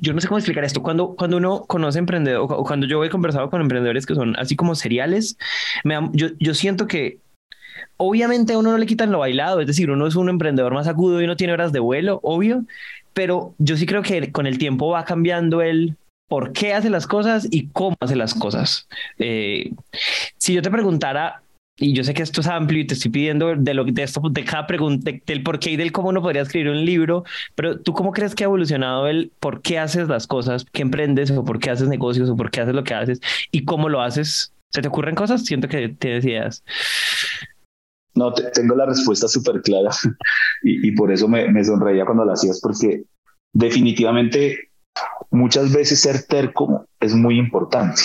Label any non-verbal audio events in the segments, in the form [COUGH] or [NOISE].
yo no sé cómo explicar esto. Cuando, cuando uno conoce emprendedores o cuando yo he conversado con emprendedores que son así como seriales, me yo, yo siento que obviamente a uno no le quitan lo bailado, es decir, uno es un emprendedor más agudo y no tiene horas de vuelo, obvio, pero yo sí creo que con el tiempo va cambiando el por qué hace las cosas y cómo hace las cosas. Eh, si yo te preguntara, y yo sé que esto es amplio y te estoy pidiendo de, lo, de esto, de cada pregunta, del por qué y del cómo uno podría escribir un libro, pero tú cómo crees que ha evolucionado el por qué haces las cosas, qué emprendes o por qué haces negocios o por qué haces lo que haces y cómo lo haces? ¿Se te ocurren cosas? Siento que tienes ideas. No, tengo la respuesta súper clara [LAUGHS] y, por eso me, me sonreía cuando la hacías, porque definitivamente muchas veces ser terco es muy importante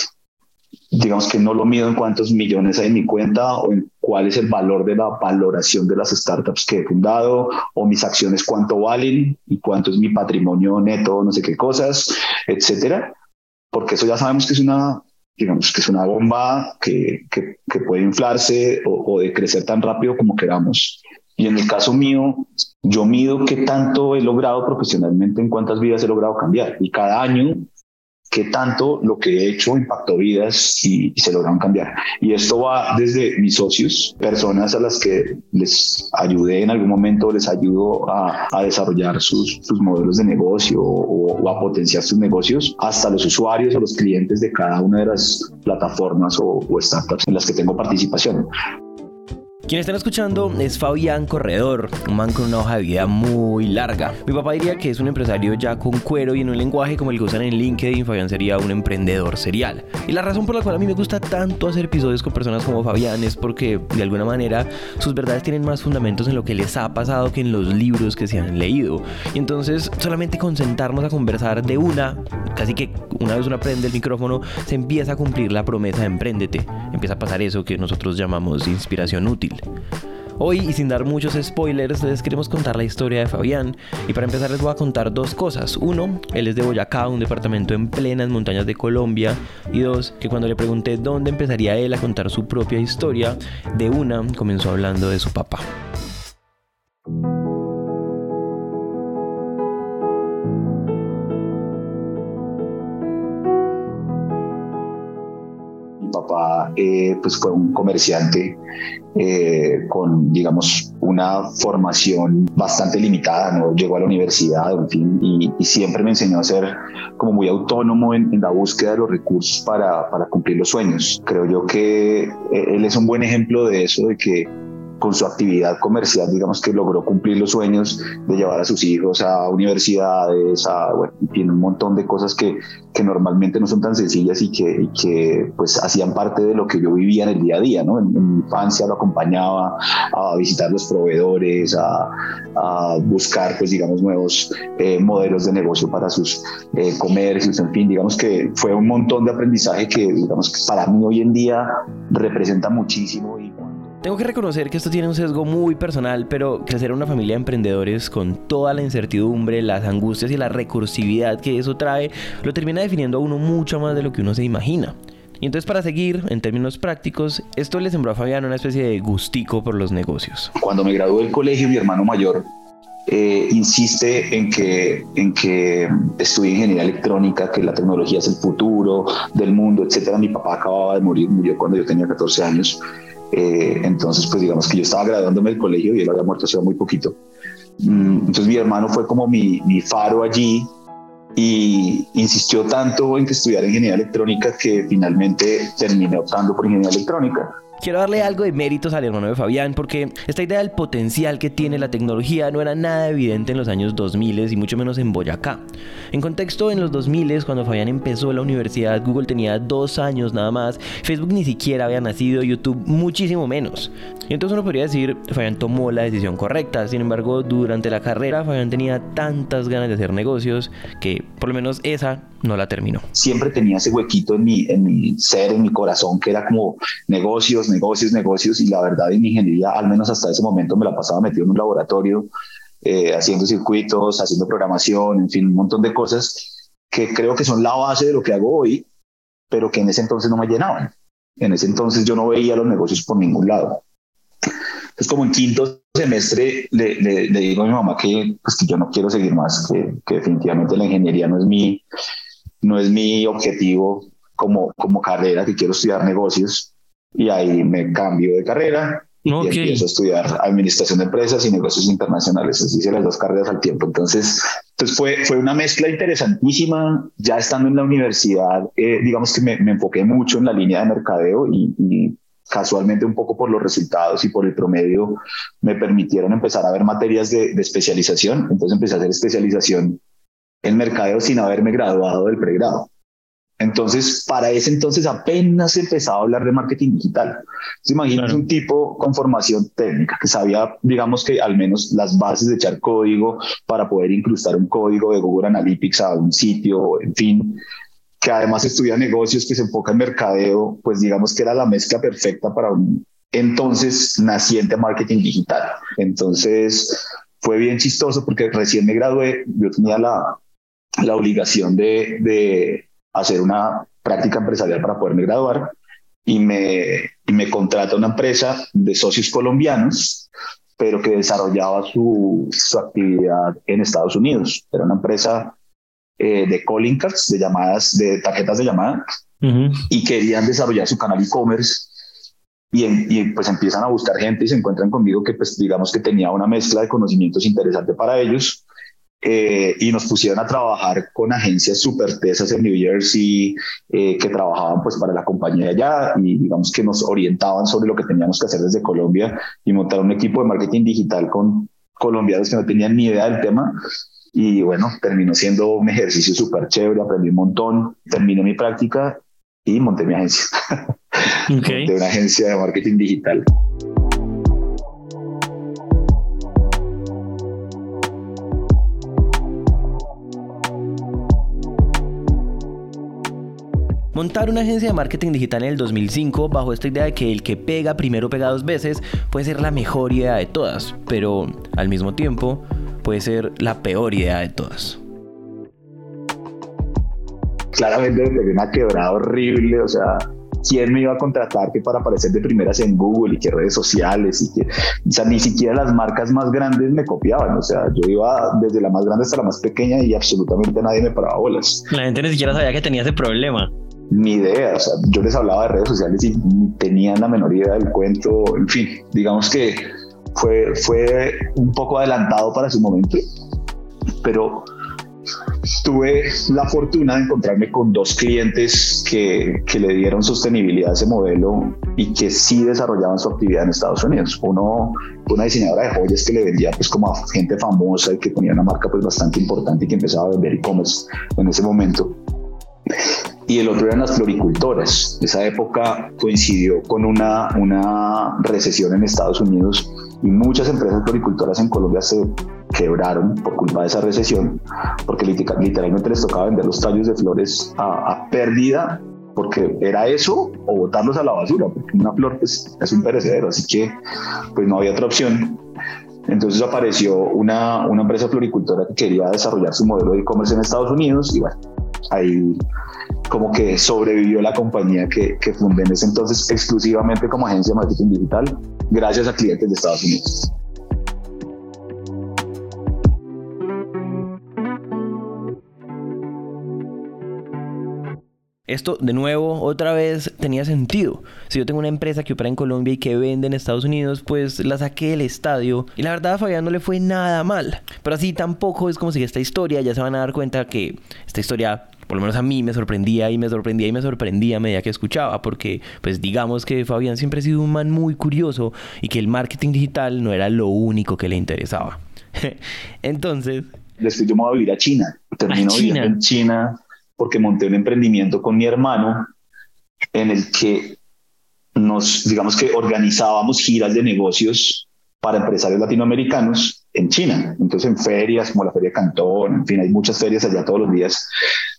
digamos que no lo mido en cuántos millones hay en mi cuenta o en cuál es el valor de la valoración de las startups que he fundado o mis acciones cuánto valen y cuánto es mi patrimonio neto, no sé qué cosas, etcétera, porque eso ya sabemos que es una digamos que es una bomba que, que, puede inflarse o, o de crecer tan rápido como queramos. Y en el caso mío, yo mido qué tanto he logrado profesionalmente, en cuántas vidas he logrado cambiar. Y cada año qué tanto lo que he hecho impactó vidas y, se lograron cambiar. Y esto va desde mis socios, personas a las que les ayudé en algún momento, les ayudo a, desarrollar sus, sus, modelos de negocio o, a potenciar sus negocios, hasta los usuarios o los clientes de cada una de las plataformas o startups en las que tengo participación. Quien están escuchando es Fabián Corredor, un man con una hoja de vida muy larga. Mi papá diría que es un empresario ya con cuero y en un lenguaje como el que usan en LinkedIn, Fabián sería un emprendedor serial. Y la razón por la cual a mí me gusta tanto hacer episodios con personas como Fabián es porque de alguna manera sus verdades tienen más fundamentos en lo que les ha pasado que en los libros que se han leído. Y entonces solamente con sentarnos a conversar de una, casi que una vez uno aprende el micrófono, se empieza a cumplir la promesa de emprendete. Empieza a pasar eso que nosotros llamamos inspiración útil. Hoy, y sin dar muchos spoilers, les queremos contar la historia de Fabián. Y para empezar les voy a contar dos cosas. Uno, él es de Boyacá, un departamento en plenas montañas de Colombia. Y dos, que cuando le pregunté dónde empezaría él a contar su propia historia, de una comenzó hablando de su papá. Eh, pues fue un comerciante eh, con, digamos, una formación bastante limitada, no llegó a la universidad, en fin, y, siempre me enseñó a ser como muy autónomo en, en la búsqueda de los recursos para, para cumplir los sueños. Creo yo que eh, él es un buen ejemplo de eso, de que con su actividad comercial, digamos que logró cumplir los sueños de llevar a sus hijos a universidades, a, bueno, tiene un montón de cosas que, que normalmente no son tan sencillas y que, que pues hacían parte de lo que yo vivía en el día a día, ¿no? En, mi infancia lo acompañaba a visitar los proveedores, a, a buscar, pues digamos, nuevos eh, modelos de negocio para sus eh, comercios, en fin, digamos que fue un montón de aprendizaje que, digamos, que para mí hoy en día representa muchísimo tengo que reconocer que esto tiene un sesgo muy personal, pero crecer en una familia de emprendedores con toda la incertidumbre, las angustias y la recursividad que eso trae, lo termina definiendo a uno mucho más de lo que uno se imagina. Y entonces para seguir, en términos prácticos, esto le sembró a Fabián una especie de gustico por los negocios. Cuando me gradué del colegio, mi hermano mayor eh, insiste en que, en que estudie ingeniería electrónica, que la tecnología es el futuro del mundo, etc. Mi papá acababa de morir, murió cuando yo tenía 14 años. Eh, entonces, pues digamos que yo estaba graduándome del colegio y él había muerto hace muy poquito. Mm, entonces mi hermano fue como mi, mi faro allí y insistió tanto en que estudiara ingeniería electrónica que finalmente terminé optando por ingeniería electrónica. Quiero darle algo de méritos al hermano de Fabián porque esta idea del potencial que tiene la tecnología no era nada evidente en los años 2000 y mucho menos en Boyacá. En contexto, en los 2000 cuando Fabián empezó la universidad, Google tenía dos años nada más, Facebook ni siquiera había nacido, YouTube muchísimo menos. Y entonces uno podría decir, Fabián tomó la decisión correcta, sin embargo, durante la carrera Fabián tenía tantas ganas de hacer negocios que por lo menos esa no la terminó. Siempre tenía ese huequito en mi, en mi ser, en mi corazón, que era como negocios, negocios, negocios, y la verdad en ingeniería, al menos hasta ese momento, me la pasaba metido en un laboratorio, eh, haciendo circuitos, haciendo programación, en fin, un montón de cosas que creo que son la base de lo que hago hoy, pero que en ese entonces no me llenaban. En ese entonces yo no veía los negocios por ningún lado. Entonces, como en quinto semestre, le, le, digo a mi mamá que, pues, que yo no quiero seguir más, que, que, definitivamente la ingeniería no es mi, no es mi objetivo como, como carrera, que quiero estudiar negocios. Y ahí me cambio de carrera y empiezo a estudiar administración de empresas y negocios internacionales. Así hice las dos carreras al tiempo. Entonces, entonces fue, fue una mezcla interesantísima. Ya estando en la universidad, eh, digamos que me, me, enfoqué mucho en la línea de mercadeo y, y casualmente un poco por los resultados y por el promedio me permitieron empezar a ver materias de, de, especialización. Entonces empecé a hacer especialización en mercadeo sin haberme graduado del pregrado. Entonces, para ese entonces apenas empezaba a hablar de marketing digital. Entonces, imagínate un tipo con formación técnica que sabía, digamos que al menos las bases de echar código para poder incrustar un código de Google Analytics a un sitio, en fin, que además estudia negocios, que se enfoca en mercadeo, pues digamos que era la mezcla perfecta para un entonces naciente marketing digital. Entonces, fue bien chistoso porque recién me gradué, yo tenía la, la obligación de, de hacer una práctica empresarial para poderme graduar y me, y me contrata una empresa de socios colombianos, pero que desarrollaba su, su actividad en Estados Unidos. Era una empresa eh, de calling cards, de llamadas, de tarjetas de llamada, y querían desarrollar su canal e-commerce. Y, y, pues empiezan a buscar gente y se encuentran conmigo que pues digamos que tenía una mezcla de conocimientos interesante para ellos eh, y nos pusieron a trabajar con agencias súper tesas en New Jersey eh, que trabajaban pues para la compañía allá y digamos que nos orientaban sobre lo que teníamos que hacer desde Colombia y montar un equipo de marketing digital con colombianos que no tenían ni idea del tema y bueno, terminó siendo un ejercicio súper chévere, aprendí un montón, terminé mi práctica y monté mi agencia. [LAUGHS] Okay. monté una agencia de marketing digital. Montar una agencia de marketing digital en el 2005 bajo esta idea de que el que pega primero pega dos veces puede ser la mejor idea de todas, pero al mismo tiempo puede ser la peor idea de todas. Claramente me una quebrada horrible, o sea, ¿quién me iba a contratar que para aparecer de primeras en Google y que redes sociales y que, o sea, ni siquiera las marcas más grandes me copiaban, o sea, yo iba desde la más grande hasta la más pequeña y absolutamente nadie me paraba bolas. La gente ni siquiera sabía que tenía ese problema ni idea, o sea, yo les hablaba de redes sociales y tenían la menor idea del cuento, en fin, digamos que fue, fue un poco adelantado para su momento, pero tuve la fortuna de encontrarme con dos clientes que, que, le dieron sostenibilidad a ese modelo y que sí desarrollaban su actividad en Estados Unidos. Uno, una diseñadora de joyas que le vendía pues como a gente famosa y que tenía una marca pues bastante importante y que empezaba a vender e-commerce en ese momento y el otro eran las floricultoras. Esa época coincidió con una, una recesión en Estados Unidos y muchas empresas floricultoras en Colombia se quebraron por culpa de esa recesión, porque literalmente les tocaba vender los tallos de flores a, pérdida, porque era eso o botarlos a la basura, porque una flor pues, es un perecedero, así que pues no había otra opción. Entonces apareció una, una empresa floricultora que quería desarrollar su modelo de e-commerce en Estados Unidos y bueno, ahí como que sobrevivió la compañía que, que fundé en ese entonces exclusivamente como agencia de marketing digital, gracias a clientes de Estados Unidos. Esto, de nuevo, otra vez tenía sentido. Si yo tengo una empresa que opera en Colombia y que vende en Estados Unidos, pues la saqué del estadio. Y la verdad a Fabián no le fue nada mal. Pero así tampoco es como si esta historia, ya se van a dar cuenta que esta historia por lo menos a mí me sorprendía y me sorprendía y me sorprendía a medida que escuchaba, porque pues digamos que Fabián siempre ha sido un man muy curioso y que el marketing digital no era lo único que le interesaba. [LAUGHS] Entonces... Después yo me voy a vivir a China, termino viviendo en China porque monté un emprendimiento con mi hermano en el que nos, digamos que organizábamos giras de negocios para empresarios latinoamericanos en China. Entonces, en ferias como la Feria Cantón, en fin, hay muchas ferias allá todos los días.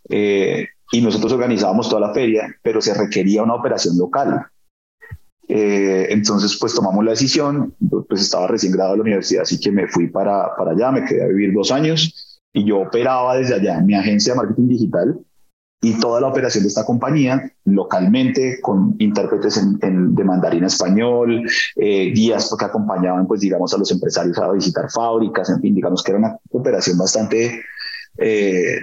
Eh, y nosotros organizábamos toda la feria, pero se requería una operación local. Eh, entonces, pues tomamos la decisión, pues estaba recién graduado de la universidad, así que me fui para, para allá, me quedé a vivir dos años y yo operaba desde allá en mi agencia de marketing digital y toda la operación de esta compañía localmente con intérpretes en, de mandarín español, eh, guías que acompañaban, pues digamos, a los empresarios a visitar fábricas, en fin, digamos que era una operación bastante eh,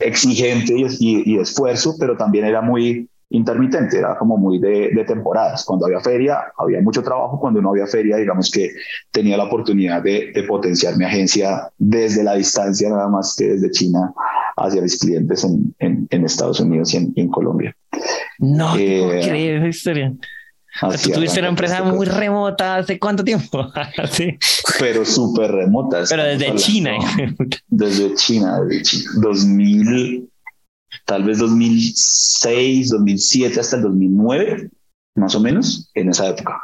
exigente y, y, de esfuerzo, pero también era muy intermitente, era como muy de, de, temporadas. Cuando había feria, había mucho trabajo. Cuando no había feria, digamos que tenía la oportunidad de, de potenciar mi agencia desde la distancia, nada más que desde China hacia mis clientes en, en, en Estados Unidos y en, en Colombia. No, eh, esa historia. tú tuviste una empresa este muy remota, ¿hace cuánto tiempo? [LAUGHS] sí. Pero súper remota. Pero [LAUGHS] desde China. desde China, desde China. 2000, tal vez 2006, 2007 hasta el 2009, más o menos, en esa época.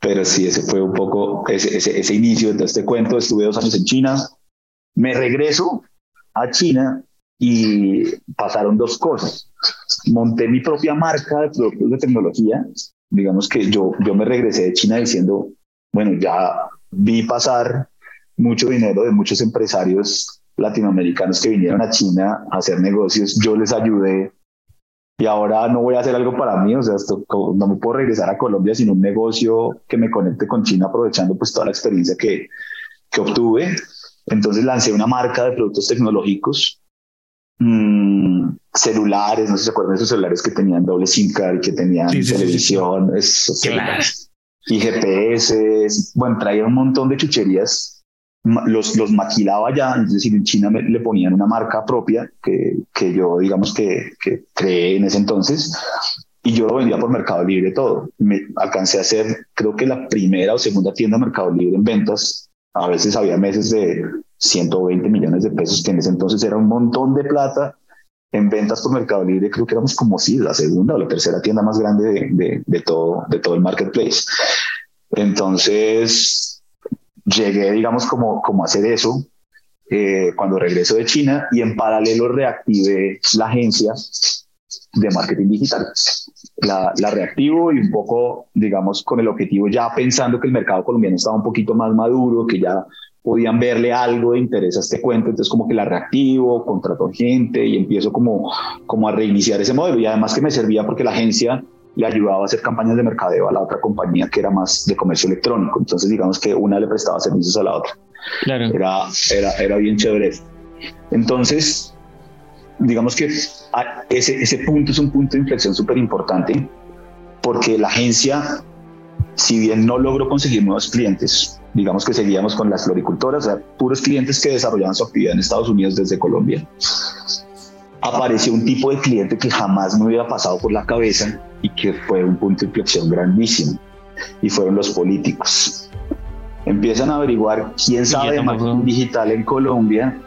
Pero sí, ese fue un poco ese, ese, ese inicio de este cuento. Estuve dos años en China. Me regreso a China y pasaron dos cosas. Monté mi propia marca de productos de tecnología. Digamos que yo, yo me regresé de China diciendo, bueno, ya vi pasar mucho dinero de muchos empresarios latinoamericanos que vinieron a China a hacer negocios. Yo les ayudé y ahora no voy a hacer algo para mí, o sea, esto, no me puedo regresar a Colombia sin un negocio que me conecte con China aprovechando pues toda la experiencia que, que obtuve. Entonces lancé una marca de productos tecnológicos, mmm, celulares, no sé si se acuerdan de esos celulares que tenían doble SIM card y que tenían televisión, y GPS, bueno, traía un montón de chucherías, los, los maquilaba ya, es decir, en China le ponían una marca propia que, que yo, digamos, que, que creé en ese entonces, y yo lo vendía por Mercado Libre todo. Me alcancé a hacer, creo que la primera o segunda tienda Mercado Libre en ventas a veces había meses de 120 millones de pesos, que en ese entonces era un montón de plata. En ventas por Mercado Libre creo que éramos como si la segunda o la tercera tienda más grande de, de, todo, de todo el marketplace. Entonces llegué, digamos, como, como a hacer eso eh, cuando regreso de China y en paralelo reactivé la agencia de marketing digital. La, la, reactivo y un poco, digamos, con el objetivo ya pensando que el mercado colombiano estaba un poquito más maduro, que ya podían verle algo de interés a este cuento, entonces como que la reactivo, contrato gente y empiezo como, como a reiniciar ese modelo y además que me servía porque la agencia le ayudaba a hacer campañas de mercadeo a la otra compañía que era más de comercio electrónico, entonces digamos que una le prestaba servicios a la otra. Claro. Era, era, era bien chévere. Entonces, digamos que ese, ese punto es un punto de inflexión súper importante porque la agencia, si bien no logró conseguir nuevos clientes, digamos que seguíamos con las floricultoras, o sea, puros clientes que desarrollaban su actividad en Estados Unidos desde Colombia. Apareció un tipo de cliente que jamás me hubiera pasado por la cabeza y que fue un punto de inflexión grandísimo, y fueron los políticos. Empiezan a averiguar quién sabe de marketing digital en Colombia.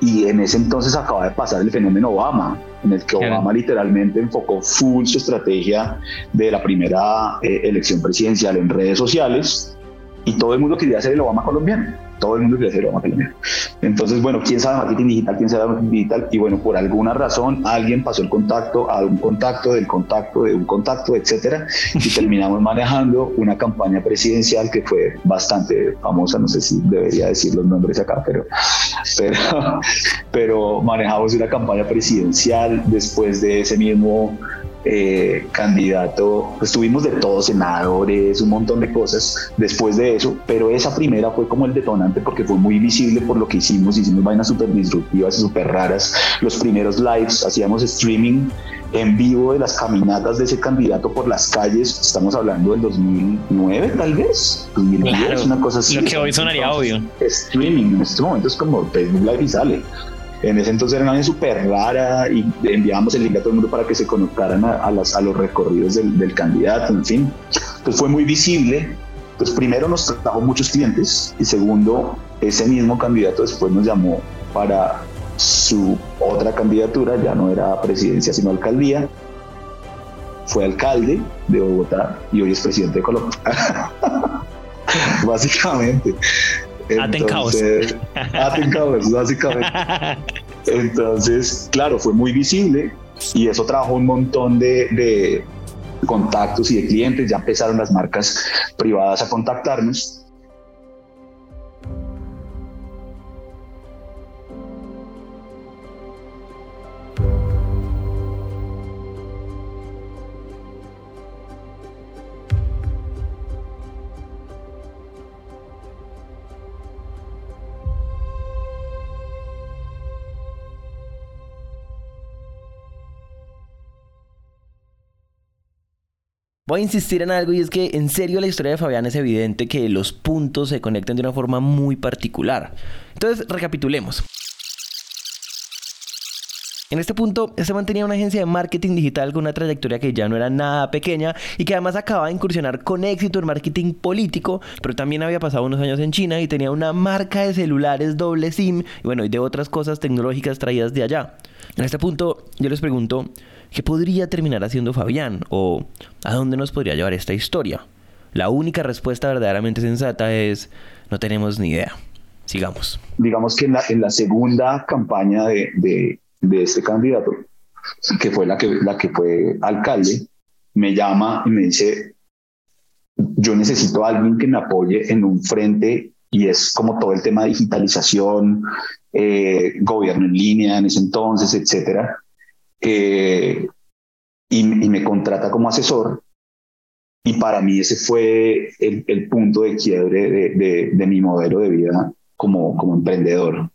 Y en ese entonces acaba de pasar el fenómeno Obama, en el que Obama literalmente enfocó full su estrategia de la primera eh, elección presidencial en redes sociales. Y todo el mundo quería ser el Obama colombiano todo el mundo quiere ser Obama colombiano. Entonces, bueno, ¿quién sabe marketing digital? ¿Quién sabe marketing digital? Y bueno, por alguna razón alguien pasó el contacto a un contacto del contacto de un contacto, etcétera, y [LAUGHS] terminamos manejando una campaña presidencial que fue bastante famosa, no sé si debería decir los nombres acá, pero, pero, [LAUGHS] pero manejamos una campaña presidencial después de ese mismo eh, candidato, pues tuvimos de todos, senadores, un montón de cosas después de eso, pero esa primera fue como el detonante porque fue muy visible por lo que hicimos, hicimos vainas súper disruptivas y súper raras. Los primeros lives, hacíamos streaming en vivo de las caminatas de ese candidato por las calles, estamos hablando del 2009 tal vez, 2010, una cosa así. Lo que hoy sonaría obvio. Streaming en este momento es como Facebook Live y sale. En ese entonces era una súper rara y enviábamos el link a todo el mundo para que se conectaran a, las, a los recorridos del, candidato, en fin. Entonces fue muy visible. Pues primero nos trajo muchos clientes y segundo, ese mismo candidato después nos llamó para su otra candidatura, ya no era presidencia sino alcaldía. Fue alcalde de Bogotá y hoy es presidente de Colombia. [LAUGHS] Básicamente. Entonces, Attencaos, [LAUGHS] básicamente. Entonces, claro, fue muy visible y eso trajo un montón de, de contactos y de clientes. Ya empezaron las marcas privadas a contactarnos Voy a insistir en algo y es que en serio la historia de Fabián es evidente que los puntos se conectan de una forma muy particular. Entonces, recapitulemos. En este punto, este mantenía una agencia de marketing digital con una trayectoria que ya no era nada pequeña y que además acababa de incursionar con éxito en marketing político, pero también había pasado unos años en China y tenía una marca de celulares doble SIM y bueno, y de otras cosas tecnológicas traídas de allá. En este punto, yo les pregunto, ¿Qué podría terminar haciendo Fabián? ¿O a dónde nos podría llevar esta historia? La única respuesta verdaderamente sensata es no tenemos ni idea. Sigamos. Digamos que en la, en la segunda campaña de, de, de, este candidato, que fue la que, la que fue alcalde, me llama y me dice, yo necesito a alguien que me apoye en un frente y es como todo el tema de digitalización, eh, gobierno en línea en ese entonces, etcétera y, me contrata como asesor. Y para mí ese fue el, punto de quiebre de, mi modelo de vida como, emprendedor.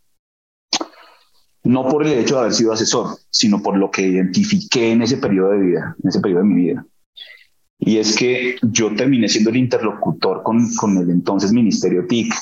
No por el hecho de haber sido asesor, sino por lo que identifiqué en ese periodo de vida, en ese periodo de mi vida. Y es que yo terminé siendo el interlocutor con el entonces Ministerio TIC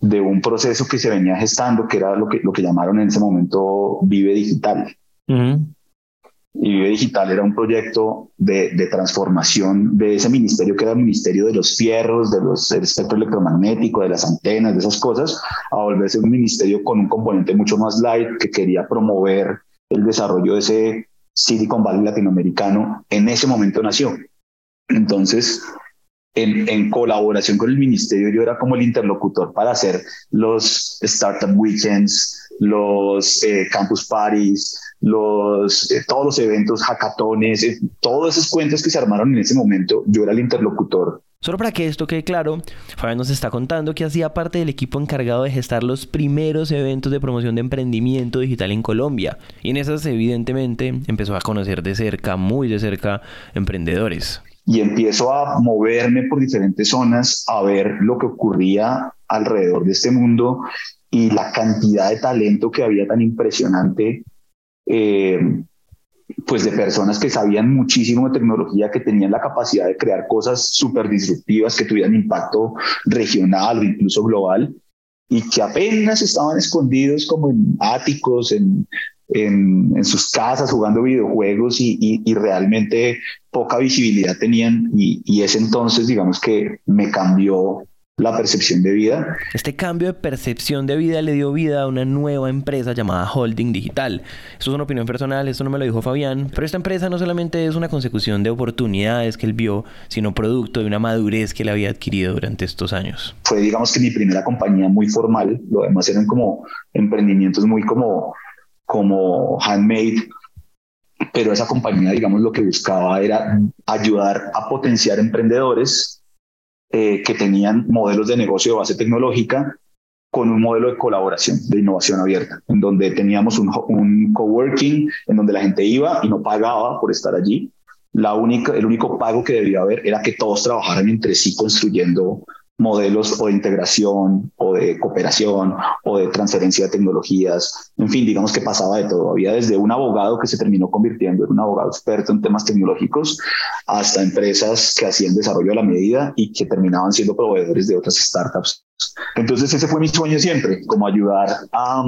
de un proceso que se venía gestando, que era lo que, lo que llamaron en ese momento Vive Digital. Y Vive Digital era un proyecto de, de, transformación de ese ministerio que era el ministerio de los fierros, de los, del espectro electromagnético, de las antenas, de esas cosas, a volverse un ministerio con un componente mucho más light que quería promover el desarrollo de ese Silicon Valley latinoamericano. En ese momento nació. Entonces, en, colaboración con el ministerio, yo era como el interlocutor para hacer los Startup Weekends, los eh, Campus Parties, los, eh, todos los eventos, hackatones, eh, todas esas cuentas que se armaron en ese momento, yo era el interlocutor. Solo para que esto quede claro, Fabián nos está contando que hacía parte del equipo encargado de gestar los primeros eventos de promoción de emprendimiento digital en Colombia. Y en esas, evidentemente, empezó a conocer de cerca, muy de cerca, emprendedores. Y empiezo a moverme por diferentes zonas, a ver lo que ocurría alrededor de este mundo y la cantidad de talento que había tan impresionante eh, pues de personas que sabían muchísimo de tecnología, que tenían la capacidad de crear cosas súper disruptivas, que tuvieran impacto regional o incluso global, y que apenas estaban escondidos como en áticos, en, en, sus casas jugando videojuegos y, y, realmente poca visibilidad tenían. Y, y ese entonces, digamos que me cambió la percepción de vida. Este cambio de percepción de vida le dio vida a una nueva empresa llamada Holding Digital. Esto es una opinión personal, esto no me lo dijo Fabián, pero esta empresa no solamente es una consecución de oportunidades que él vio, sino producto de una madurez que él había adquirido durante estos años. Fue digamos que mi primera compañía muy formal, lo demás eran como emprendimientos muy como, como handmade, pero esa compañía digamos lo que buscaba era ayudar a potenciar emprendedores eh, que tenían modelos de negocio de base tecnológica con un modelo de colaboración, de innovación abierta, en donde teníamos un, un coworking, en donde la gente iba y no pagaba por estar allí. La única, el único pago que debía haber era que todos trabajaran entre sí construyendo modelos o de integración o de cooperación o de transferencia de tecnologías. En fin, digamos que pasaba de todo. Había desde un abogado que se terminó convirtiendo en un abogado experto en temas tecnológicos hasta empresas que hacían desarrollo a la medida y que terminaban siendo proveedores de otras startups. Entonces ese fue mi sueño siempre, como ayudar a,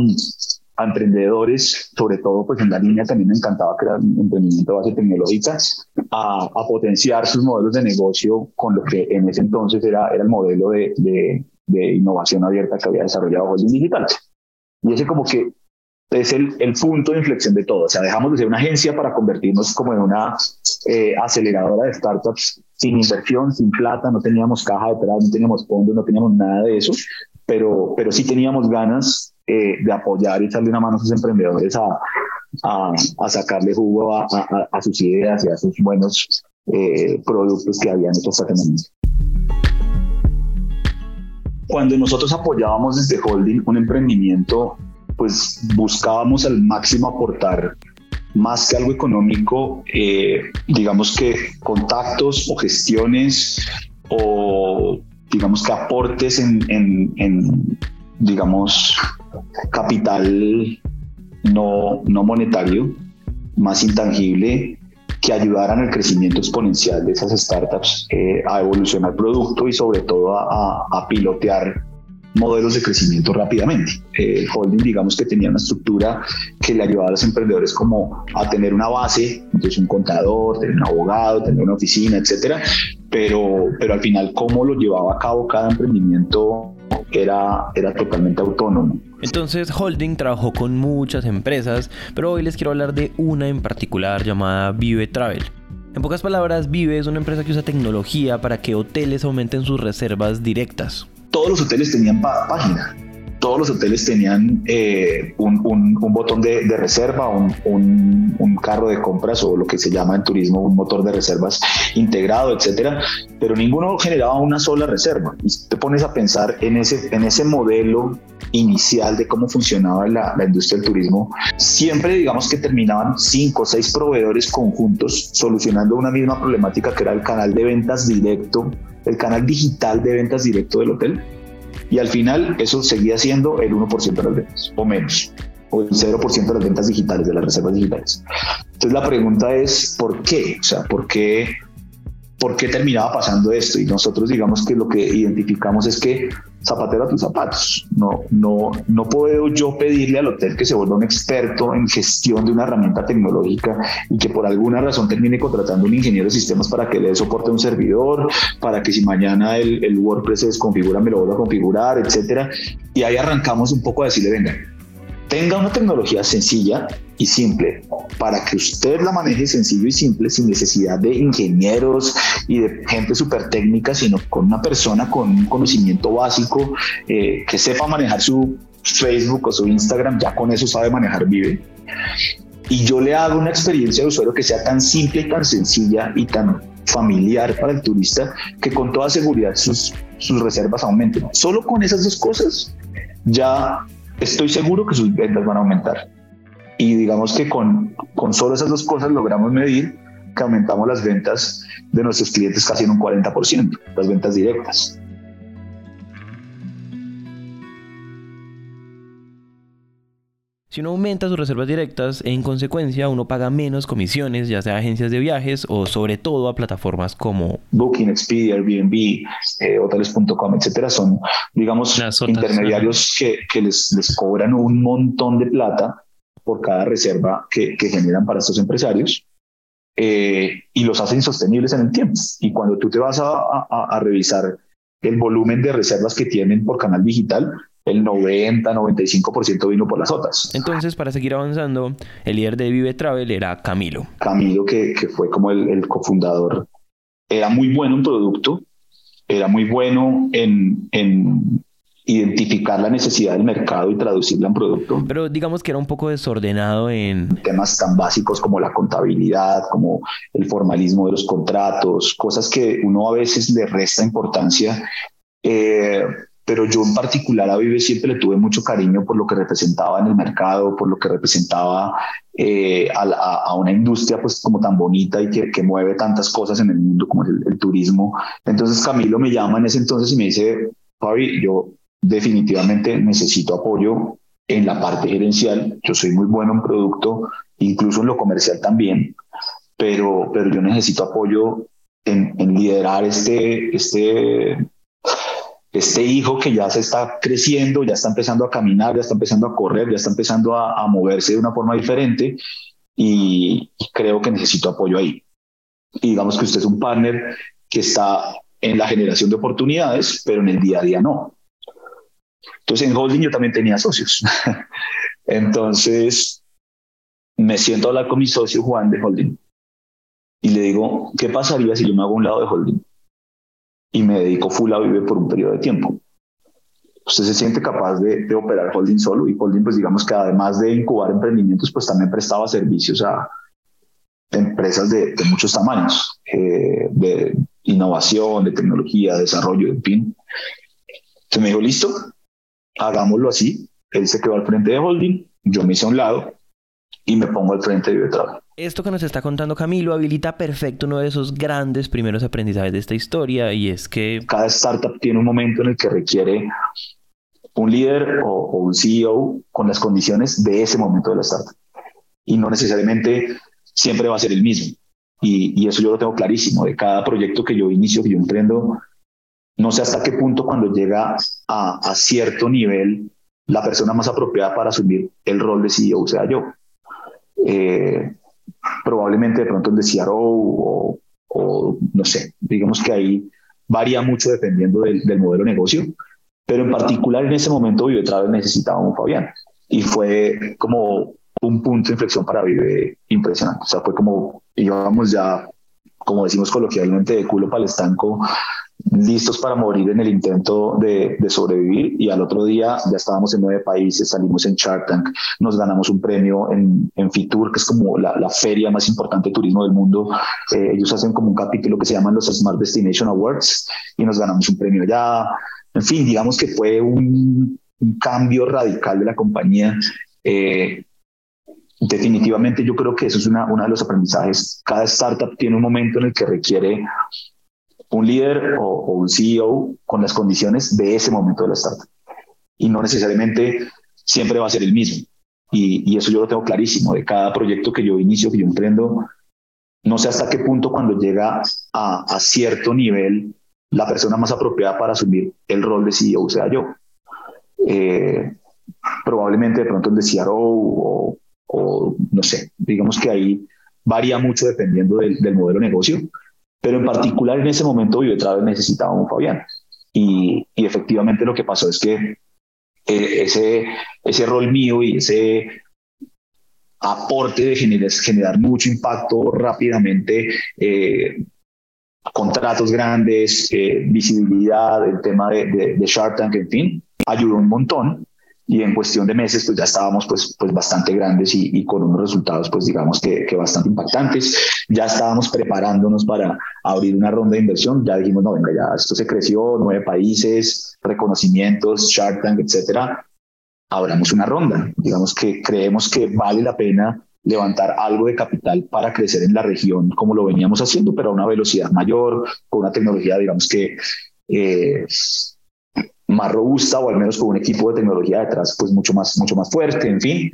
a emprendedores, sobre todo pues en la línea también me encantaba crear un emprendimiento base tecnológica, a, a, potenciar sus modelos de negocio con lo que en ese entonces era, era el modelo de, de, de innovación abierta que había desarrollado Holding Digital. Y ese como que es el, el, punto de inflexión de todo. O sea, dejamos de ser una agencia para convertirnos como en una eh, aceleradora de startups sin inversión, sin plata, no teníamos caja detrás, no teníamos fondos, no teníamos nada de eso, pero, pero sí teníamos ganas eh, de apoyar y echarle una mano a sus emprendedores a, a, sacarle jugo a, a, sus ideas y a sus buenos eh, productos que habían hecho hasta Cuando nosotros apoyábamos desde Holding un emprendimiento, pues buscábamos al máximo aportar más que algo económico, eh, digamos que contactos o gestiones o digamos que aportes en, en, en digamos, capital no, no monetario, más intangible, que ayudaran al crecimiento exponencial de esas startups eh, a evolucionar producto y sobre todo a, pilotear modelos de crecimiento rápidamente. El holding, digamos que tenía una estructura que le ayudaba a los emprendedores como a tener una base, entonces un contador, tener un abogado, tener una oficina, etcétera, pero, pero al final cómo lo llevaba a cabo cada emprendimiento era, era totalmente autónomo. Entonces Holding trabajó con muchas empresas, pero hoy les quiero hablar de una en particular llamada Vive Travel. En pocas palabras, Vive es una empresa que usa tecnología para que hoteles aumenten sus reservas directas todos los hoteles tenían página. Todos los hoteles tenían eh, un, botón de, reserva, un, carro de compras o lo que se llama en turismo un motor de reservas integrado, etcétera, pero ninguno generaba una sola reserva. Y te pones a pensar en ese, en ese modelo inicial de cómo funcionaba la, la, industria del turismo, siempre digamos que terminaban cinco o seis proveedores conjuntos solucionando una misma problemática que era el canal de ventas directo el canal digital de ventas directo del hotel. Y al final eso seguía siendo el 1% de las ventas, o menos, o el 0% de las ventas digitales, de las reservas digitales. Entonces la pregunta es, ¿por qué? O sea, ¿por qué por qué terminaba pasando esto. Y nosotros digamos que lo que identificamos es que zapatero a tus zapatos. No, no, no puedo yo pedirle al hotel que se vuelva un experto en gestión de una herramienta tecnológica y que por alguna razón termine contratando un ingeniero de sistemas para que le dé soporte a un servidor, para que si mañana el, el WordPress se desconfigura me lo vuelva a configurar, etcétera. Y ahí arrancamos un poco a decirle, venga, tenga una tecnología sencilla y simple para que usted la maneje sencillo y simple sin necesidad de ingenieros y de gente súper técnica, sino con una persona con un conocimiento básico eh, que sepa manejar su Facebook o su Instagram, ya con eso sabe manejar Vive. Y yo le hago una experiencia de usuario que sea tan simple tan sencilla y tan familiar para el turista que con toda seguridad sus, sus reservas aumenten. Solo con esas dos cosas ya estoy seguro que sus ventas van a aumentar. Y digamos que con, con solo esas dos cosas logramos medir que aumentamos las ventas de nuestros clientes casi en un 40%, las ventas directas. Si uno aumenta sus reservas directas, en consecuencia uno paga menos comisiones, ya sea a agencias de viajes o sobre todo a plataformas como Booking, Expedia, Airbnb, eh, hoteles.com, etcétera. Son, digamos, intermediarios que, que les, les, cobran un montón de plata por cada reserva que, que generan para estos empresarios. Eh, y los hacen sostenibles en el tiempo. Y cuando tú te vas a, a, a revisar el volumen de reservas que tienen por canal digital, el 90, 95% vino por las otras. Entonces, para seguir avanzando, el líder de Vive Travel era Camilo. Camilo, que, que fue como el, el, cofundador, era muy bueno en producto, era muy bueno en, en identificar la necesidad del mercado y traducirla en producto. Pero digamos que era un poco desordenado en temas tan básicos como la contabilidad, como el formalismo de los contratos, cosas que uno a veces le resta importancia. Eh, pero yo en particular a Vive siempre le tuve mucho cariño por lo que representaba en el mercado, por lo que representaba eh, a, a, una industria pues como tan bonita y que, que mueve tantas cosas en el mundo como el, el, turismo. Entonces Camilo me llama en ese entonces y me dice, Fabi, yo definitivamente necesito apoyo en la parte gerencial, yo soy muy bueno en producto, incluso en lo comercial también, pero, pero yo necesito apoyo en, en liderar este, este este hijo que ya se está creciendo, ya está empezando a caminar, ya está empezando a correr, ya está empezando a, moverse de una forma diferente y, creo que necesito apoyo ahí. Y digamos que usted es un partner que está en la generación de oportunidades, pero en el día a día no. Entonces en Holding yo también tenía socios. [LAUGHS] Entonces me siento a hablar con mi socio Juan de Holding y le digo, ¿qué pasaría si yo me hago un lado de Holding? Y me dedico full a Vive por un periodo de tiempo. Usted se siente capaz de, de, operar holding solo y holding, pues digamos que además de incubar emprendimientos, pues también prestaba servicios a empresas de, de muchos tamaños, eh, de innovación, de tecnología, de desarrollo, en fin. Se me dijo, listo, hagámoslo así. Él se quedó al frente de holding, yo me hice a un lado y me pongo al frente de Vive Travel. Esto que nos está contando Camilo habilita perfecto uno de esos grandes primeros aprendizajes de esta historia y es que cada startup tiene un momento en el que requiere un líder o, o un CEO con las condiciones de ese momento de la startup y no necesariamente siempre va a ser el mismo. y, eso yo lo tengo clarísimo. De cada proyecto que yo inicio, que yo emprendo, no sé hasta qué punto cuando llega a, cierto nivel, la persona más apropiada para asumir el rol de CEO sea yo. Eh, probablemente de pronto el de CRO o, o, no sé, digamos que ahí varía mucho dependiendo del, modelo de negocio, pero en particular en ese momento Vive Travel necesitaba un Fabián y fue como un punto de inflexión para Vive impresionante. O sea, fue como íbamos ya, como decimos coloquialmente, de culo para el estanco, listos para morir en el intento de, sobrevivir y al otro día ya estábamos en nueve países, salimos en Shark Tank, nos ganamos un premio en, en Fitur, que es como la, feria más importante de turismo del mundo. Eh, ellos hacen como un capítulo que se llaman los Smart Destination Awards y nos ganamos un premio ya. En fin, digamos que fue un, cambio radical de la compañía. Eh, definitivamente yo creo que eso es una, uno de los aprendizajes. Cada startup tiene un momento en el que requiere un líder o, un CEO con las condiciones de ese momento de la startup. Y no necesariamente siempre va a ser el mismo. Y, eso yo lo tengo clarísimo. De cada proyecto que yo inicio, que yo emprendo, no sé hasta qué punto cuando llega a, cierto nivel, la persona más apropiada para asumir el rol de CEO sea yo. Eh, probablemente de pronto el de CRO o, no sé, digamos que ahí varía mucho dependiendo del, del modelo de negocio pero en particular en ese momento Travel necesitaba un Fabián. Y, y, efectivamente lo que pasó es que eh, ese, ese rol mío y ese aporte de generar, generar mucho impacto rápidamente, eh, contratos grandes, eh, visibilidad, el tema de, de, de Shark Tank, en fin, ayudó un montón y en cuestión de meses pues ya estábamos pues, pues bastante grandes y, con unos resultados pues digamos que, que, bastante impactantes. Ya estábamos preparándonos para abrir una ronda de inversión, ya dijimos, no, venga, ya esto se creció, nueve países, reconocimientos, Shark Tank, etcétera. Abramos una ronda, digamos que creemos que vale la pena levantar algo de capital para crecer en la región como lo veníamos haciendo, pero a una velocidad mayor, con una tecnología, digamos que eh, más robusta o al menos con un equipo de tecnología detrás pues mucho más, mucho más fuerte, en fin.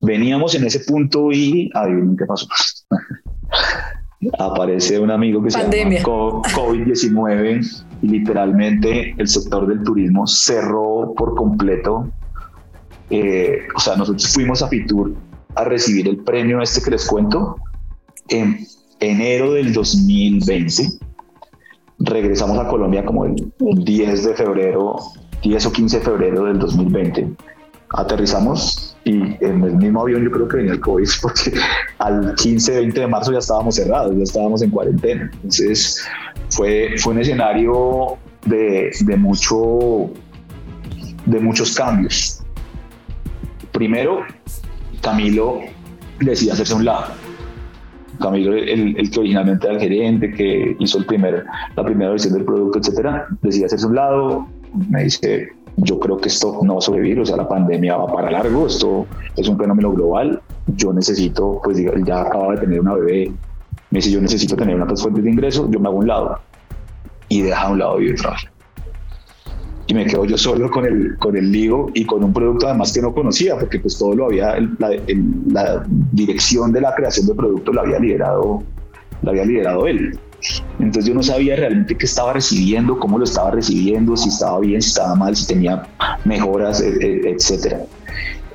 Veníamos en ese punto y adivinen qué pasó. [LAUGHS] Aparece un amigo que se llama COVID-19 y literalmente el sector del turismo cerró por completo. Eh, o sea, nosotros fuimos a Fitur a recibir el premio este que les cuento en enero del 2020 regresamos a Colombia como el 10 de febrero, 10 o 15 de febrero del 2020. Aterrizamos y en el mismo avión yo creo que venía el COVID [LAUGHS] porque al 15, 20 de marzo ya estábamos cerrados, ya estábamos en cuarentena. Entonces fue, fue un escenario de, de, mucho, de muchos cambios. Primero, Camilo decidió hacerse un lado Camilo, el, que originalmente era el gerente, que hizo el primer, la primera versión del producto, etcétera, decide hacerse un lado, me dice, yo creo que esto no va a sobrevivir, o sea, la pandemia va para largo, esto es un fenómeno global, yo necesito, pues ya acababa de tener una bebé, me dice, yo necesito tener una fuente de ingreso, yo me hago un lado y deja a un lado trabajo y me quedo yo solo con el, con el lío y con un producto además que no conocía, porque pues todo lo había, la, la dirección de la creación de producto la había liderado, la había liderado él. Entonces yo no sabía realmente qué estaba recibiendo, cómo lo estaba recibiendo, si estaba bien, si estaba mal, si tenía mejoras, e, e, etcétera.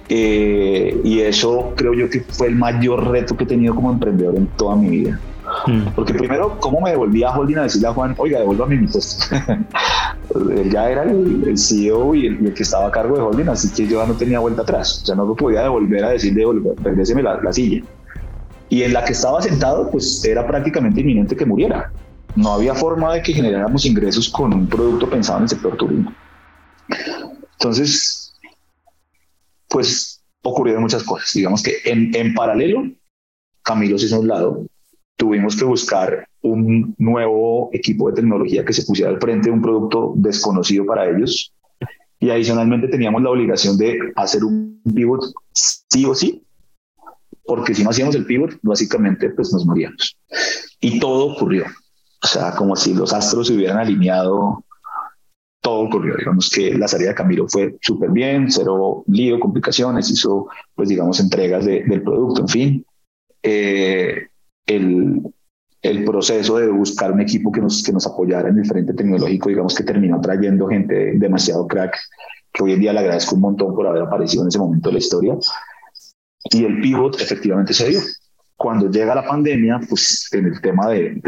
Eh, y eso creo yo que fue el mayor reto que he tenido como emprendedor en toda mi vida. Mm. Porque primero, ¿cómo me devolví a Holding a decirle a Juan, oiga, devuélvame mi puesto? [LAUGHS] Él ya era el, CEO y el, que estaba a cargo de Holding, así que yo ya no tenía vuelta atrás. O sea, no lo podía devolver a decirle, regreseme la, la silla. Y en la que estaba sentado, pues era prácticamente inminente que muriera. No había forma de que generáramos ingresos con un producto pensado en el sector turismo. Entonces, pues ocurrieron muchas cosas. Digamos que en, en paralelo, Camilo se hizo a un lado, tuvimos que buscar un nuevo equipo de tecnología que se pusiera al frente de un producto desconocido para ellos. Y adicionalmente teníamos la obligación de hacer un pivot sí o sí, porque si no hacíamos el pivot, básicamente pues nos moríamos. Y todo ocurrió. O sea, como si los astros se hubieran alineado, todo ocurrió. Digamos que la salida de Camilo fue súper bien, cero lío, complicaciones, hizo, pues digamos, entregas del producto, en fin. Eh, el, el proceso de buscar un equipo que nos, que nos apoyara en el frente tecnológico, digamos que terminó trayendo gente demasiado crack, que hoy en día le agradezco un montón por haber aparecido en ese momento de la historia. Y el pivot efectivamente se dio. Cuando llega la pandemia, pues en el tema de,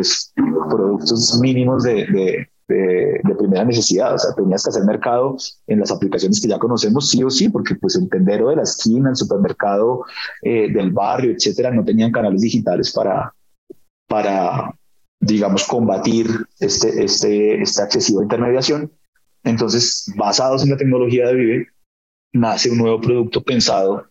productos mínimos de, de, de, primera necesidad, o sea, tenías que hacer mercado en las aplicaciones que ya conocemos, sí o sí, porque pues el tendero de la esquina, el supermercado eh, del barrio, etcétera, no tenían canales digitales para, para, digamos, combatir este, este, esta excesiva intermediación. Entonces, basados en la tecnología de Vive, nace un nuevo producto pensado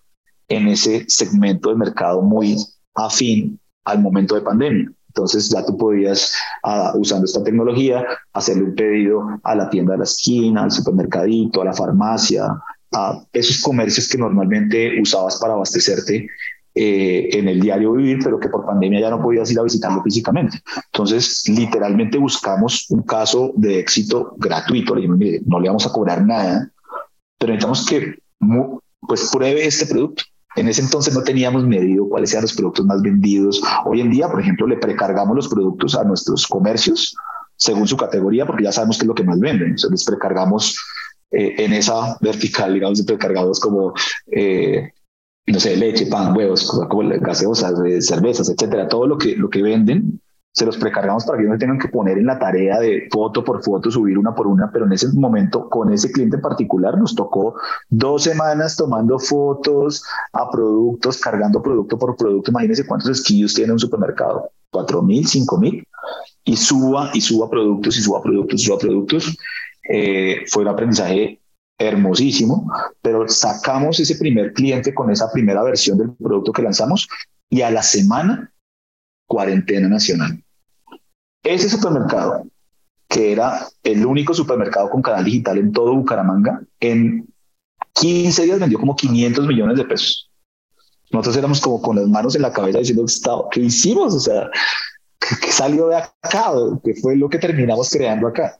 en ese segmento de mercado muy afín al momento de pandemia. Entonces ya tú podías, ah, usando esta tecnología, hacerle un pedido a la tienda de la esquina, al supermercadito, a la farmacia, a esos comercios que normalmente usabas para abastecerte eh, en el diario vivir, pero que por pandemia ya no podías ir a visitarlo físicamente. Entonces, literalmente buscamos un caso de éxito gratuito. Mire, no le vamos a cobrar nada, pero necesitamos que pues pruebe este producto. En ese entonces no teníamos medido cuáles eran los productos más vendidos. Hoy en día, por ejemplo, le precargamos los productos a nuestros comercios según su categoría, porque ya sabemos qué es lo que más venden. Entonces les precargamos eh, en esa vertical, digamos, precargados como eh, no sé, leche, pan, huevos, gaseosas, eh, cervezas, etcétera, todo lo que, lo que venden, se los precargamos para que no tengan que poner en la tarea de foto por foto, subir una por una, pero en ese momento, con ese cliente en particular, nos tocó dos semanas tomando fotos a productos, cargando producto por producto. Imagínense cuántos skills tiene un supermercado, cuatro mil, cinco mil, y suba y suba productos y suba productos y suba productos. Eh, fue un aprendizaje hermosísimo, pero sacamos ese primer cliente con esa primera versión del producto que lanzamos y a la semana, cuarentena nacional. Ese supermercado, que era el único supermercado con canal digital en todo Bucaramanga, en 15 días vendió como 500 millones de pesos. Nosotros éramos como con las manos en la cabeza diciendo, ¿qué hicimos? O sea, [LAUGHS] ¿qué salió de acá? ¿Qué fue lo que terminamos creando acá?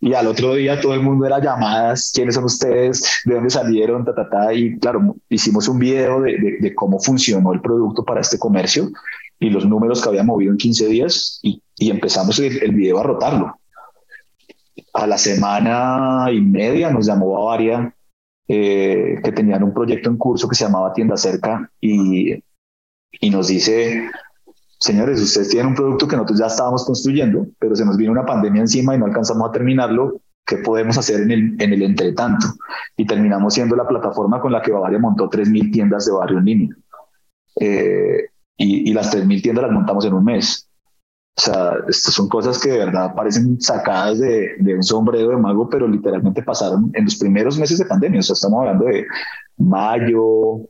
y al otro día todo el mundo era llamadas, quiénes son ustedes, de dónde salieron, ta, ta, ta, y claro, hicimos un video de, de, cómo funcionó el producto para este comercio y los números que había movido en 15 días y, y empezamos el, el, video a rotarlo. A la semana y media nos llamó Bavaria, eh, que tenían un proyecto en curso que se llamaba Tienda Cerca y, y nos dice, señores, ustedes tienen un producto que nosotros ya estábamos construyendo, pero se nos vino una pandemia encima y no alcanzamos a terminarlo. ¿Qué podemos hacer en el, en el entretanto? Y terminamos siendo la plataforma con la que Bavaria montó 3.000 tiendas de barrio en línea. Eh, y, y, las 3.000 tiendas las montamos en un mes. O sea, estas son cosas que de verdad parecen sacadas de, de, un sombrero de mago, pero literalmente pasaron en los primeros meses de pandemia. O sea, estamos hablando de mayo,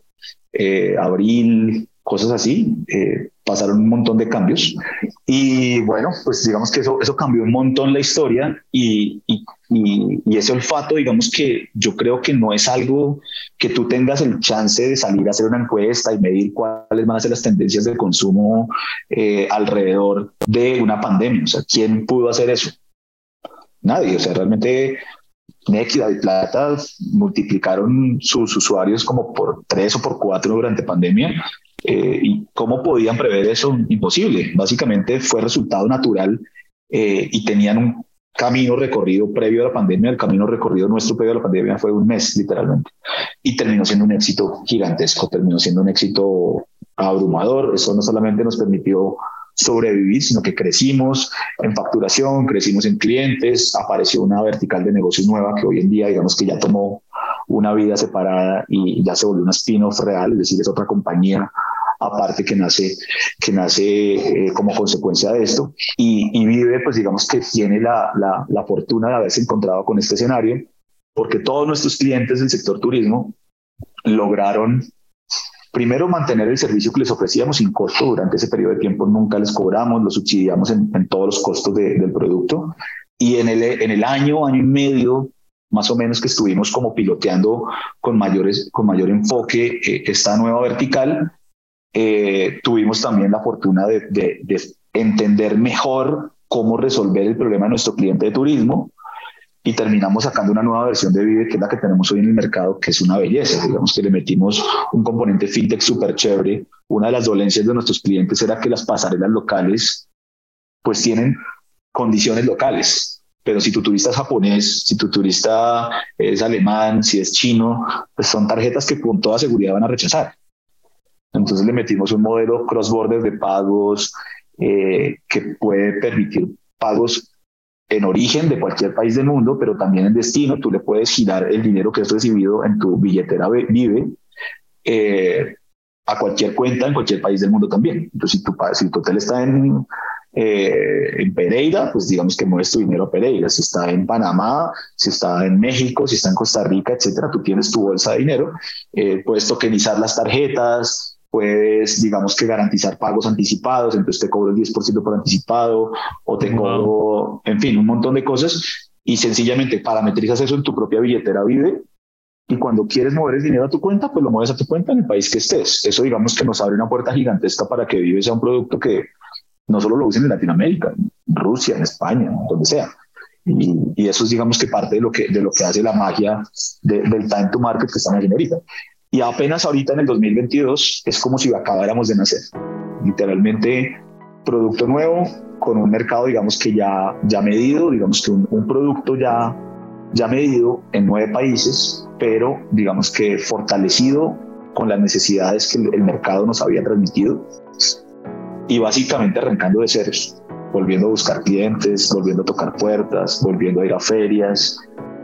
eh, abril, cosas así. Eh, pasaron un montón de cambios y bueno, pues digamos que eso, eso cambió un montón la historia y, y, y, ese olfato, digamos que yo creo que no es algo que tú tengas el chance de salir a hacer una encuesta y medir cuáles van a ser las tendencias de consumo eh, alrededor de una pandemia. O sea, ¿quién pudo hacer eso? Nadie. O sea, realmente Nequidad y Plata multiplicaron sus usuarios como por tres o por cuatro durante pandemia eh, ¿Y cómo podían prever eso? Imposible. Básicamente fue resultado natural eh, y tenían un camino recorrido previo a la pandemia. El camino recorrido nuestro previo a la pandemia fue un mes, literalmente. Y terminó siendo un éxito gigantesco, terminó siendo un éxito abrumador. Eso no solamente nos permitió sobrevivir, sino que crecimos en facturación, crecimos en clientes, apareció una vertical de negocio nueva que hoy en día, digamos que ya tomó una vida separada y ya se volvió una spin-off real, es decir, es otra compañía aparte que nace, que nace eh, como consecuencia de esto y, y, Vive, pues digamos que tiene la, la, fortuna de haberse encontrado con este escenario porque todos nuestros clientes del sector turismo lograron primero mantener el servicio que les ofrecíamos sin costo durante ese periodo de tiempo, nunca les cobramos, lo subsidiamos en, todos los costos de, del producto. Y en el, en el año, año y medio más o menos que estuvimos como piloteando con, mayores, con mayor enfoque eh, esta nueva vertical, eh, tuvimos también la fortuna de, de, de, entender mejor cómo resolver el problema de nuestro cliente de turismo y terminamos sacando una nueva versión de Vive, que es la que tenemos hoy en el mercado, que es una belleza. Digamos que le metimos un componente fintech súper chévere. Una de las dolencias de nuestros clientes era que las pasarelas locales pues tienen condiciones locales. Pero si tu turista es japonés, si tu turista es alemán, si es chino, pues son tarjetas que con toda seguridad van a rechazar. Entonces le metimos un modelo cross-border de pagos eh, que puede permitir pagos en origen de cualquier país del mundo, pero también en destino. Tú le puedes girar el dinero que has recibido en tu billetera Vive eh, a cualquier cuenta en cualquier país del mundo también. Entonces, si tu, si tu hotel está en, eh, en Pereira, pues digamos que mueves tu dinero a Pereira. Si está en Panamá, si está en México, si está en Costa Rica, etcétera, tú tienes tu bolsa de dinero. Eh, puedes tokenizar las tarjetas, puedes, digamos que garantizar pagos anticipados, entonces te cobro el 10% por anticipado o te cobro, en fin, un montón de cosas y sencillamente parametrizas eso en tu propia billetera Vive y cuando quieres mover el dinero a tu cuenta, pues lo mueves a tu cuenta en el país que estés. Eso digamos que nos abre una puerta gigantesca para que Vive sea un producto que no solo lo usen en Latinoamérica, en Rusia, en España, donde sea. Y, eso es digamos que parte de lo que, de lo que hace la magia del time to market que estamos haciendo ahorita. Y apenas ahorita en el 2022 es como si acabáramos de nacer. Literalmente, producto nuevo con un mercado, digamos que ya, ya medido, digamos que un, producto ya, ya medido en nueve países, pero digamos que fortalecido con las necesidades que el mercado nos había transmitido y básicamente arrancando de ceros, volviendo a buscar clientes, volviendo a tocar puertas, volviendo a ir a ferias,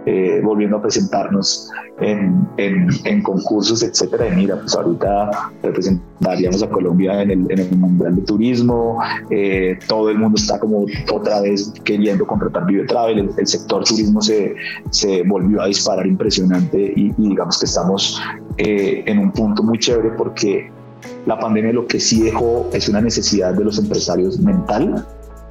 eh, volviendo a presentarnos en, en, concursos, etcétera. Y mira, pues ahorita representaríamos a Colombia en el, en el Mundial de Turismo, eh, todo el mundo está como otra vez queriendo contratar Vive Travel, el, sector turismo se, se volvió a disparar impresionante y, digamos que estamos eh, en un punto muy chévere porque la pandemia lo que sí dejó es una necesidad de los empresarios mental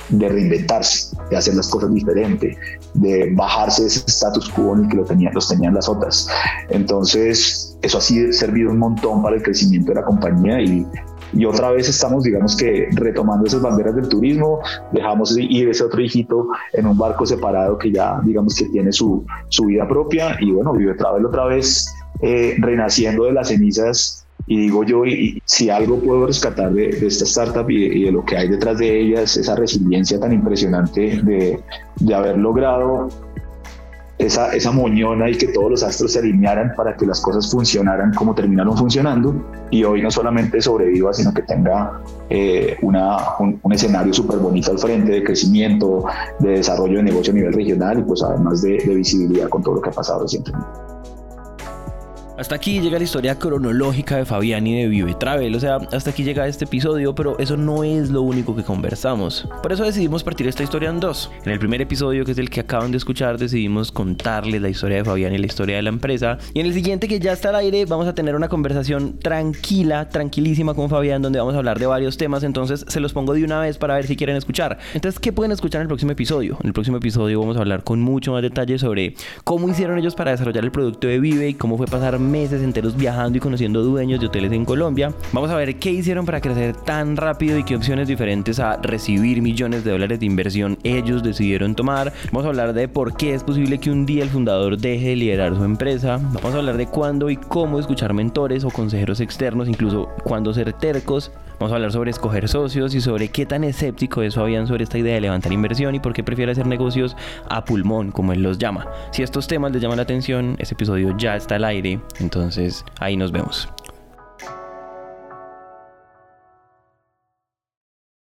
de reinventarse, de hacer las cosas diferentes, de bajarse de ese status quo en el que lo tenían, los tenían las otras. Entonces, eso ha servido un montón para el crecimiento de la compañía y, y otra vez estamos, digamos que, retomando esas banderas del turismo, dejamos ir ese otro hijito en un barco separado que ya, digamos que tiene su, su vida propia y bueno, vive Travel otra vez eh, renaciendo de las cenizas y digo yo, y, si algo puedo rescatar de, esta startup y de, lo que hay detrás de ella es esa resiliencia tan impresionante de, de haber logrado esa, esa moñona y que todos los astros se alinearan para que las cosas funcionaran como terminaron funcionando y hoy no solamente sobreviva, sino que tenga eh, una, un, escenario súper bonito al frente de crecimiento, de desarrollo de negocio a nivel regional y pues además de, de visibilidad con todo lo que ha pasado recientemente. Hasta aquí llega la historia cronológica de Fabián y de Vive Travel, o sea, hasta aquí llega este episodio, pero eso no es lo único que conversamos. Por eso decidimos partir esta historia en dos. En el primer episodio, que es el que acaban de escuchar, decidimos contarles la historia de Fabián y la historia de la empresa. Y en el siguiente, que ya está al aire, vamos a tener una conversación tranquila, tranquilísima con Fabián, donde vamos a hablar de varios temas, entonces se los pongo de una vez para ver si quieren escuchar. Entonces, ¿qué pueden escuchar en el próximo episodio? En el próximo episodio vamos a hablar con mucho más detalle sobre cómo hicieron ellos para desarrollar el producto de Vive y cómo fue pasar meses enteros viajando y conociendo dueños de hoteles en Colombia. Vamos a ver qué hicieron para crecer tan rápido y qué opciones diferentes a recibir millones de dólares de inversión ellos decidieron tomar. Vamos a hablar de por qué es posible que un día el fundador deje de liderar su empresa. Vamos a hablar de cuándo y cómo escuchar mentores o consejeros externos, incluso cuándo ser tercos. Vamos a hablar sobre escoger socios y sobre qué tan escéptico es Fabián sobre esta idea de levantar inversión y por qué prefiere hacer negocios a pulmón, como él los llama. Si estos temas les llaman la atención, este episodio ya está al aire, entonces ahí nos vemos.